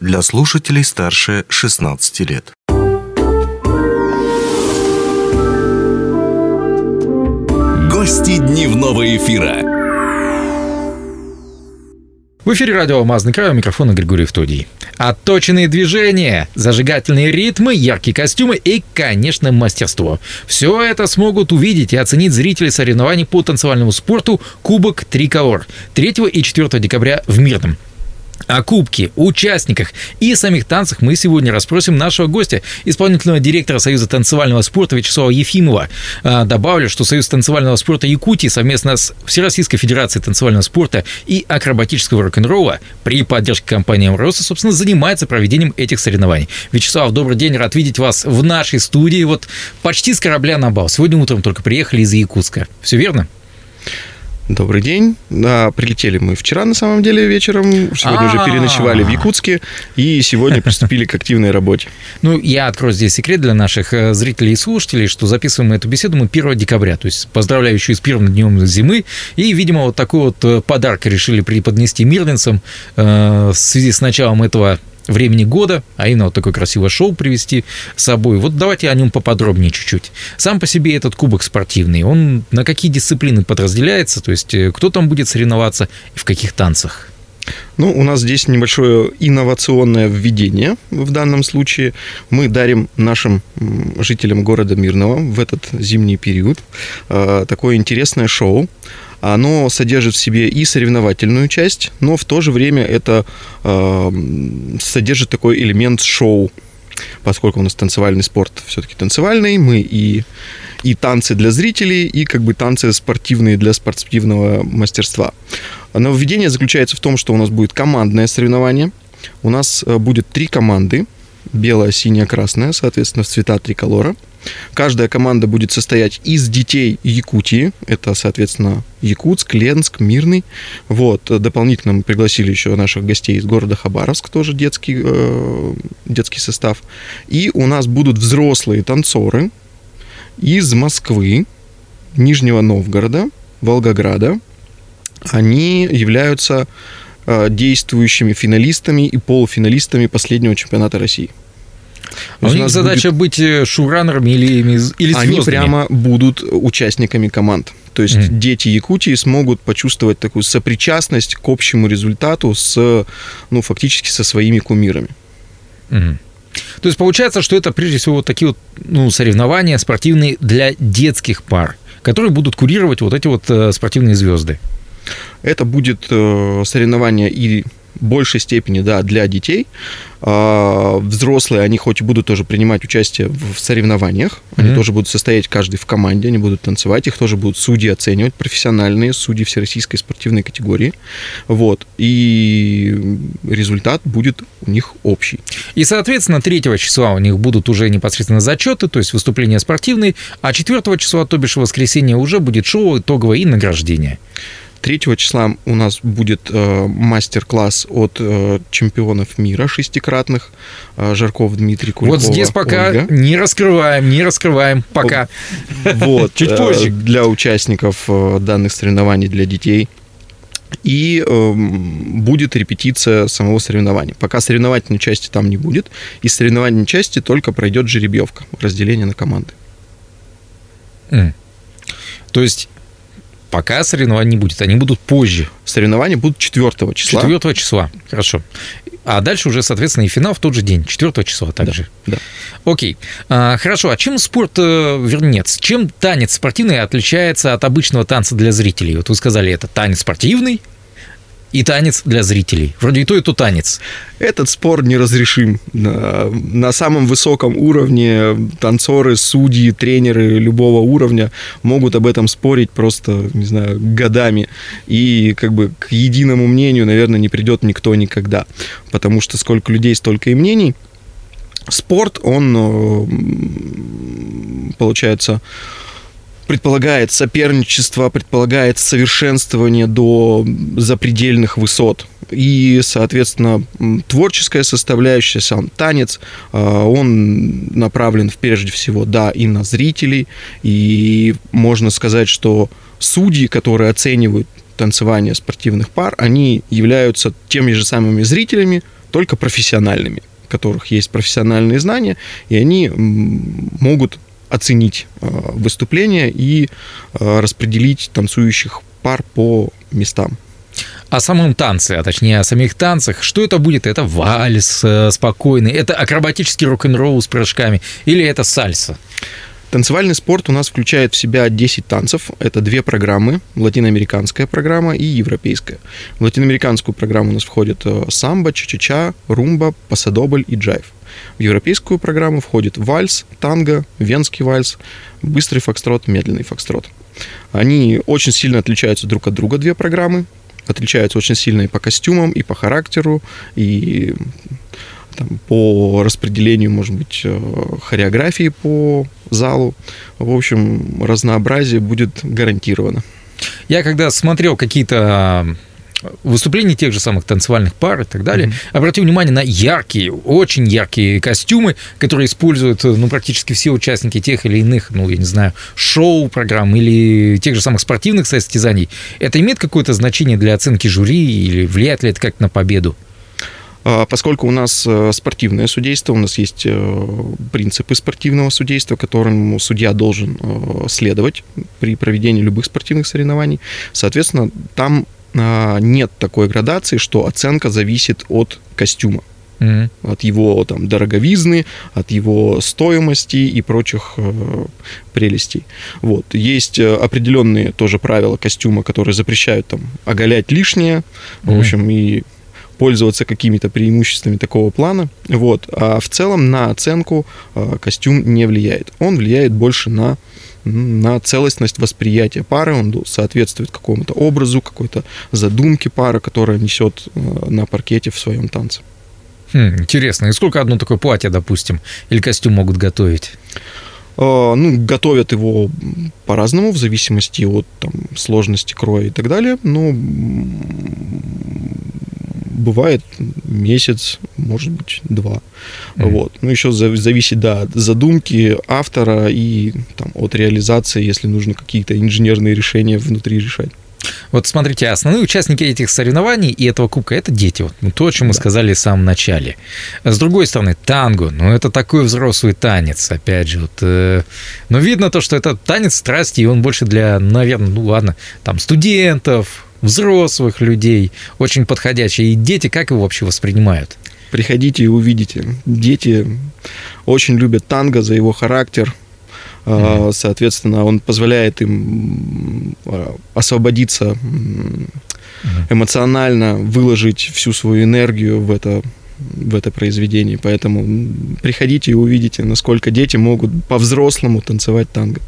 для слушателей старше 16 лет. Гости дневного эфира. В эфире радио «Алмазный край» у микрофона Григорий Втодий. Отточенные движения, зажигательные ритмы, яркие костюмы и, конечно, мастерство. Все это смогут увидеть и оценить зрители соревнований по танцевальному спорту «Кубок Триколор» 3 и 4 декабря в Мирном. О кубке, участниках и самих танцах мы сегодня расспросим нашего гостя, исполнительного директора Союза танцевального спорта Вячеслава Ефимова. А, добавлю, что Союз танцевального спорта Якутии совместно с Всероссийской Федерацией танцевального спорта и акробатического рок-н-ролла при поддержке компании «Амроса», собственно, занимается проведением этих соревнований. Вячеслав, добрый день, рад видеть вас в нашей студии. Вот почти с корабля на бал. Сегодня утром только приехали из Якутска. Все верно? Добрый день. Да, прилетели мы вчера, на самом деле, вечером. Сегодня уже переночевали в Якутске. И сегодня приступили к активной работе. Ну, я открою здесь секрет для наших э, зрителей и слушателей, что записываем мы эту беседу мы 1 декабря. То есть поздравляю еще и с первым днем зимы. И, видимо, вот такой вот э, подарок решили преподнести мирнинцам э, в связи с началом этого времени года, а именно вот такое красивое шоу привести с собой. Вот давайте о нем поподробнее чуть-чуть. Сам по себе этот кубок спортивный, он на какие дисциплины подразделяется, то есть э, кто там будет соревноваться и в каких танцах? Ну, у нас здесь небольшое инновационное введение в данном случае. Мы дарим нашим жителям города Мирного в этот зимний период э, такое интересное шоу. Оно содержит в себе и соревновательную часть, но в то же время это э, содержит такой элемент шоу, поскольку у нас танцевальный спорт все-таки танцевальный, мы и, и танцы для зрителей, и как бы танцы спортивные для спортивного мастерства. Нововведение заключается в том, что у нас будет командное соревнование. У нас э, будет три команды. Белая, синяя, красная, соответственно, в цвета триколора. Каждая команда будет состоять из детей Якутии. Это, соответственно, Якутск, Ленск, Мирный. Вот. Дополнительно мы пригласили еще наших гостей из города Хабаровск, тоже детский, э, детский состав. И у нас будут взрослые танцоры из Москвы, Нижнего Новгорода, Волгограда. Они являются э, действующими финалистами и полуфиналистами последнего чемпионата России. А у них задача будет... быть э, шоураннерами или, или звездами? Они прямо будут участниками команд. То есть mm. дети Якутии смогут почувствовать такую сопричастность к общему результату с, ну, фактически со своими кумирами. Mm. То есть получается, что это прежде всего вот такие вот ну, соревнования спортивные для детских пар, которые будут курировать вот эти вот э, спортивные звезды. Это будет э, соревнование и большей степени, да, для детей. А, взрослые, они хоть и будут тоже принимать участие в соревнованиях, они mm-hmm. тоже будут состоять каждый в команде, они будут танцевать, их тоже будут судьи оценивать, профессиональные судьи всероссийской спортивной категории. Вот. И результат будет у них общий. И, соответственно, 3 числа у них будут уже непосредственно зачеты, то есть выступления спортивные, а 4 числа, то бишь воскресенье, уже будет шоу итоговое и награждение. 3 числа у нас будет э, мастер-класс от э, чемпионов мира шестикратных э, Жарков Дмитрий Куликова. Вот здесь пока Ольга. не раскрываем, не раскрываем пока. Вот. Чуть позже. Для участников данных соревнований для детей и э, будет репетиция самого соревнования. Пока соревновательной части там не будет, из соревновательной части только пройдет жеребьевка, разделение на команды. Mm. То есть Пока соревнований не будет, они будут позже. Соревнования будут 4 числа. 4 числа, хорошо. А дальше уже, соответственно, и финал в тот же день, 4 числа также. Да. да. Окей. А, хорошо, а чем спорт, э, вернее, чем танец спортивный отличается от обычного танца для зрителей? Вот вы сказали, это танец спортивный, и танец для зрителей. Вроде и то, и то танец. Этот спор неразрешим. На, самом высоком уровне танцоры, судьи, тренеры любого уровня могут об этом спорить просто, не знаю, годами. И как бы к единому мнению, наверное, не придет никто никогда. Потому что сколько людей, столько и мнений. Спорт, он, э, получается, предполагает соперничество, предполагает совершенствование до запредельных высот. И, соответственно, творческая составляющая, сам танец, а, он направлен прежде всего, да, и на зрителей. И можно сказать, что судьи, которые оценивают танцевание спортивных пар, они являются теми же самыми зрителями, только профессиональными, которых есть профессиональные знания, и они могут оценить э, выступление и э, распределить танцующих пар по местам. О самом танце, а точнее о самих танцах. Что это будет? Это вальс э, спокойный, это акробатический рок-н-ролл с прыжками или это сальса? Танцевальный спорт у нас включает в себя 10 танцев. Это две программы, латиноамериканская программа и европейская. В латиноамериканскую программу у нас входит э, самбо, ча-ча-ча, румба, пасадобль и джайв. В европейскую программу входит вальс, танго, венский вальс, быстрый фокстрот, медленный фокстрот. Они очень сильно отличаются друг от друга, две программы. Отличаются очень сильно и по костюмам, и по характеру, и там, по распределению, может быть, э, хореографии по залу. В общем, разнообразие будет гарантировано. Я когда смотрел какие-то выступлений тех же самых танцевальных пар и так далее, mm-hmm. обратил внимание на яркие, очень яркие костюмы, которые используют ну, практически все участники тех или иных, ну, я не знаю, шоу-программ или тех же самых спортивных состязаний. Это имеет какое-то значение для оценки жюри или влияет ли это как-то на победу? А, поскольку у нас э, спортивное судейство, у нас есть э, принципы спортивного судейства, которым судья должен э, следовать при проведении любых спортивных соревнований, соответственно, там нет такой градации, что оценка зависит от костюма. Mm-hmm. От его там дороговизны, от его стоимости и прочих э, прелестей. Вот. Есть определенные тоже правила костюма, которые запрещают там оголять лишнее, mm-hmm. в общем, и пользоваться какими-то преимуществами такого плана. Вот. А в целом на оценку а, костюм не влияет. Он влияет больше на на целостность восприятия пары, он соответствует какому-то образу, какой-то задумке пары, которая несет а, на паркете в своем танце. Хм, интересно. И сколько одно такое платье, допустим, или костюм могут готовить? А, ну, готовят его по-разному, в зависимости от там, сложности кроя и так далее. Но бывает месяц, может быть, два. Mm-hmm. Вот. Ну, еще зависит, да, от задумки автора и там, от реализации, если нужно какие-то инженерные решения внутри решать. Вот смотрите, основные участники этих соревнований и этого кубка – это дети. Вот, ну, то, о чем мы да. сказали в самом начале. С другой стороны, танго, ну, это такой взрослый танец, опять же. Вот, э, но видно то, что это танец страсти, и он больше для, наверное, ну, ладно, там, студентов, взрослых людей, очень подходящий. И дети как его вообще воспринимают? Приходите и увидите. Дети очень любят танго за его характер. Mm-hmm. Соответственно, он позволяет им а, освободиться эмоционально, выложить всю свою энергию в это в это произведение. Поэтому приходите и увидите, насколько дети могут по-взрослому танцевать танго.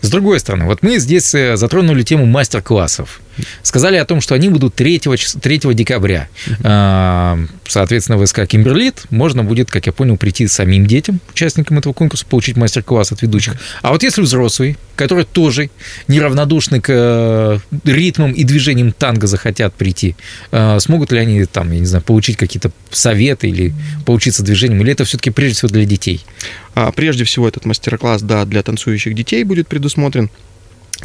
С другой стороны, вот мы здесь э, затронули тему мастер-классов. Сказали о том, что они будут 3, 3 декабря. Uh-huh. Соответственно, в СК Кимберлит можно будет, как я понял, прийти самим детям, участникам этого конкурса, получить мастер-класс от ведущих. А вот если взрослые, которые тоже неравнодушны к э, ритмам и движениям танго захотят прийти, э, смогут ли они там, я не знаю, получить какие-то советы или поучиться движениям, или это все-таки прежде всего для детей? А, прежде всего этот мастер-класс, да, для танцующих детей будет предусмотрен.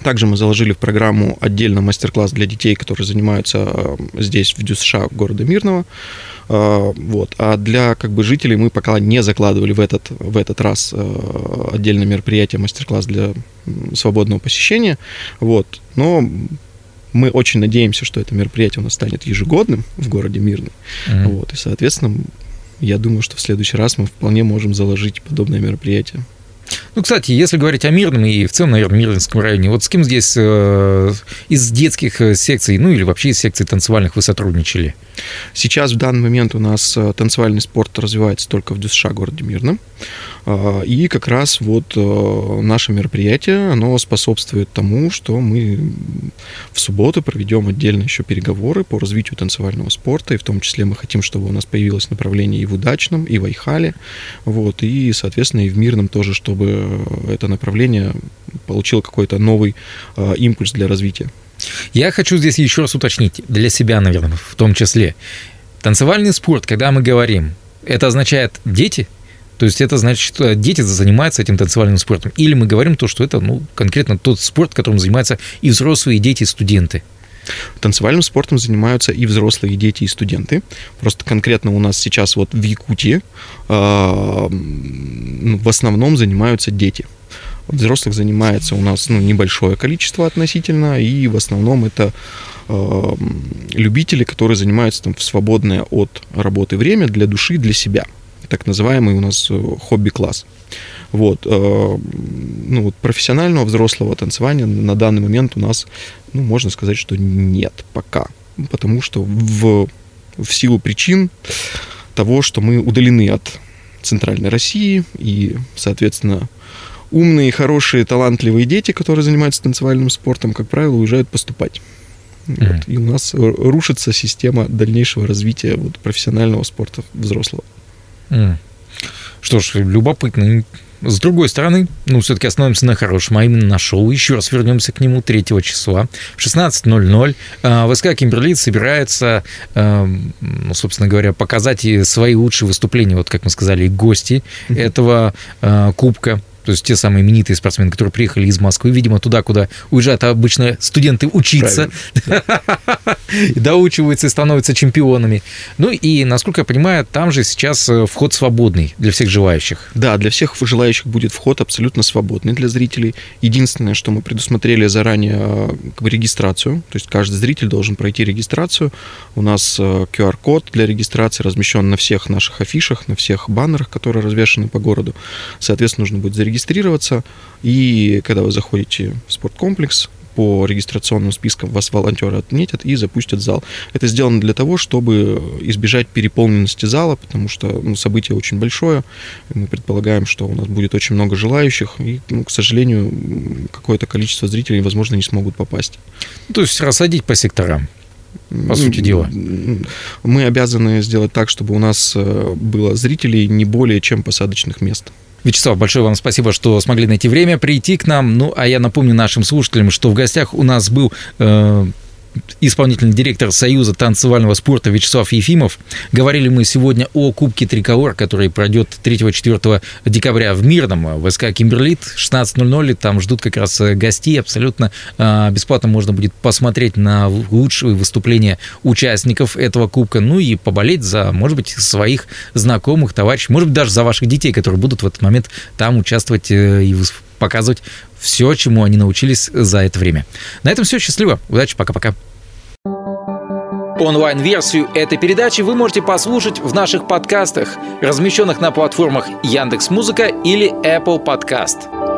Также мы заложили в программу отдельно мастер-класс для детей, которые занимаются э, здесь, в ДЮСШ города Мирного. Э, вот. А для как бы, жителей мы пока не закладывали в этот, в этот раз э, отдельное мероприятие, мастер-класс для свободного посещения. Вот. Но мы очень надеемся, что это мероприятие у нас станет ежегодным в городе Мирный. Mm-hmm. Вот. И, соответственно, я думаю, что в следующий раз мы вполне можем заложить подобное мероприятие. Ну, кстати, если говорить о Мирном и в целом, наверное, Мирнинском районе, вот с кем здесь э, из детских э, секций, ну или вообще из секций танцевальных вы сотрудничали? Сейчас в данный момент у нас э, танцевальный спорт развивается только в ДЮСШ городе Мирном. А, и как раз вот э, наше мероприятие, оно способствует тому, что мы в субботу проведем отдельно еще переговоры по развитию танцевального спорта, и в том числе мы хотим, чтобы у нас появилось направление и в Удачном, и в Айхале, вот, и, соответственно, и в Мирном тоже, чтобы это направление получило какой-то новый э, импульс для развития. Я хочу здесь еще раз уточнить, для себя, наверное, в том числе. Танцевальный спорт, когда мы говорим, это означает дети – то есть это значит, что дети занимаются этим танцевальным спортом. Или мы говорим то, что это ну, конкретно тот спорт, которым занимаются и взрослые, и дети, и студенты. Танцевальным спортом занимаются и взрослые, и дети, и студенты. Просто конкретно у нас сейчас вот в Якутии э, в основном занимаются дети. Взрослых занимается у нас ну, небольшое количество относительно, и в основном это э, любители, которые занимаются там в свободное от работы время для души, для себя. Так называемый у нас э, хобби-класс. Вот, э, ну, вот профессионального взрослого танцевания на данный момент у нас, ну, можно сказать, что нет пока. Потому что в, в силу причин того, что мы удалены от центральной России, и, соответственно, умные, хорошие, талантливые дети, которые занимаются танцевальным спортом, как правило, уезжают поступать. Mm-hmm. Вот, и у нас рушится система дальнейшего развития вот, профессионального спорта взрослого. Mm. Что ж, любопытно. С другой стороны, ну, все-таки остановимся на хорошем, а именно на шоу. Еще раз вернемся к нему 3 числа в 16.00. А, ВСК Кимберлит собирается, а, ну, собственно говоря, показать свои лучшие выступления, вот как мы сказали, гости этого а, кубка то есть те самые именитые спортсмены, которые приехали из Москвы, видимо, туда, куда уезжают обычно студенты учиться, доучиваются и становятся чемпионами. Ну и, насколько я понимаю, там же сейчас э, вход свободный для всех желающих. Да, для всех желающих будет вход абсолютно свободный для зрителей. Единственное, что мы предусмотрели заранее э, регистрацию, то есть каждый зритель должен пройти регистрацию. У нас QR-код э, для регистрации размещен на всех наших афишах, на всех баннерах, которые развешаны по городу. Соответственно, нужно будет зарегистрироваться регистрироваться, и когда вы заходите в спорткомплекс, по регистрационным спискам вас волонтеры отметят и запустят зал. Это сделано для того, чтобы избежать переполненности зала, потому что ну, событие очень большое. Мы предполагаем, что у нас будет очень много желающих, и, ну, к сожалению, какое-то количество зрителей, возможно, не смогут попасть. То есть рассадить по секторам по сути дела. Мы обязаны сделать так, чтобы у нас э, было зрителей не более чем посадочных мест. Вячеслав, большое вам спасибо, что смогли найти время прийти к нам. Ну, а я напомню нашим слушателям, что в гостях у нас был э, исполнительный директор Союза танцевального спорта Вячеслав Ефимов. Говорили мы сегодня о Кубке Триколор, который пройдет 3-4 декабря в Мирном, в СК Кимберлит, 16.00. Там ждут как раз э, гостей. Абсолютно а, бесплатно можно будет посмотреть на лучшие выступления участников этого Кубка, ну и поболеть за, может быть, своих знакомых, товарищей, может быть, даже за ваших детей, которые будут в этот момент там участвовать э, и показывать все, чему они научились за это время. На этом все. Счастливо. Удачи. Пока-пока. Онлайн-версию этой передачи вы можете послушать в наших подкастах, размещенных на платформах Яндекс.Музыка или Apple Podcast.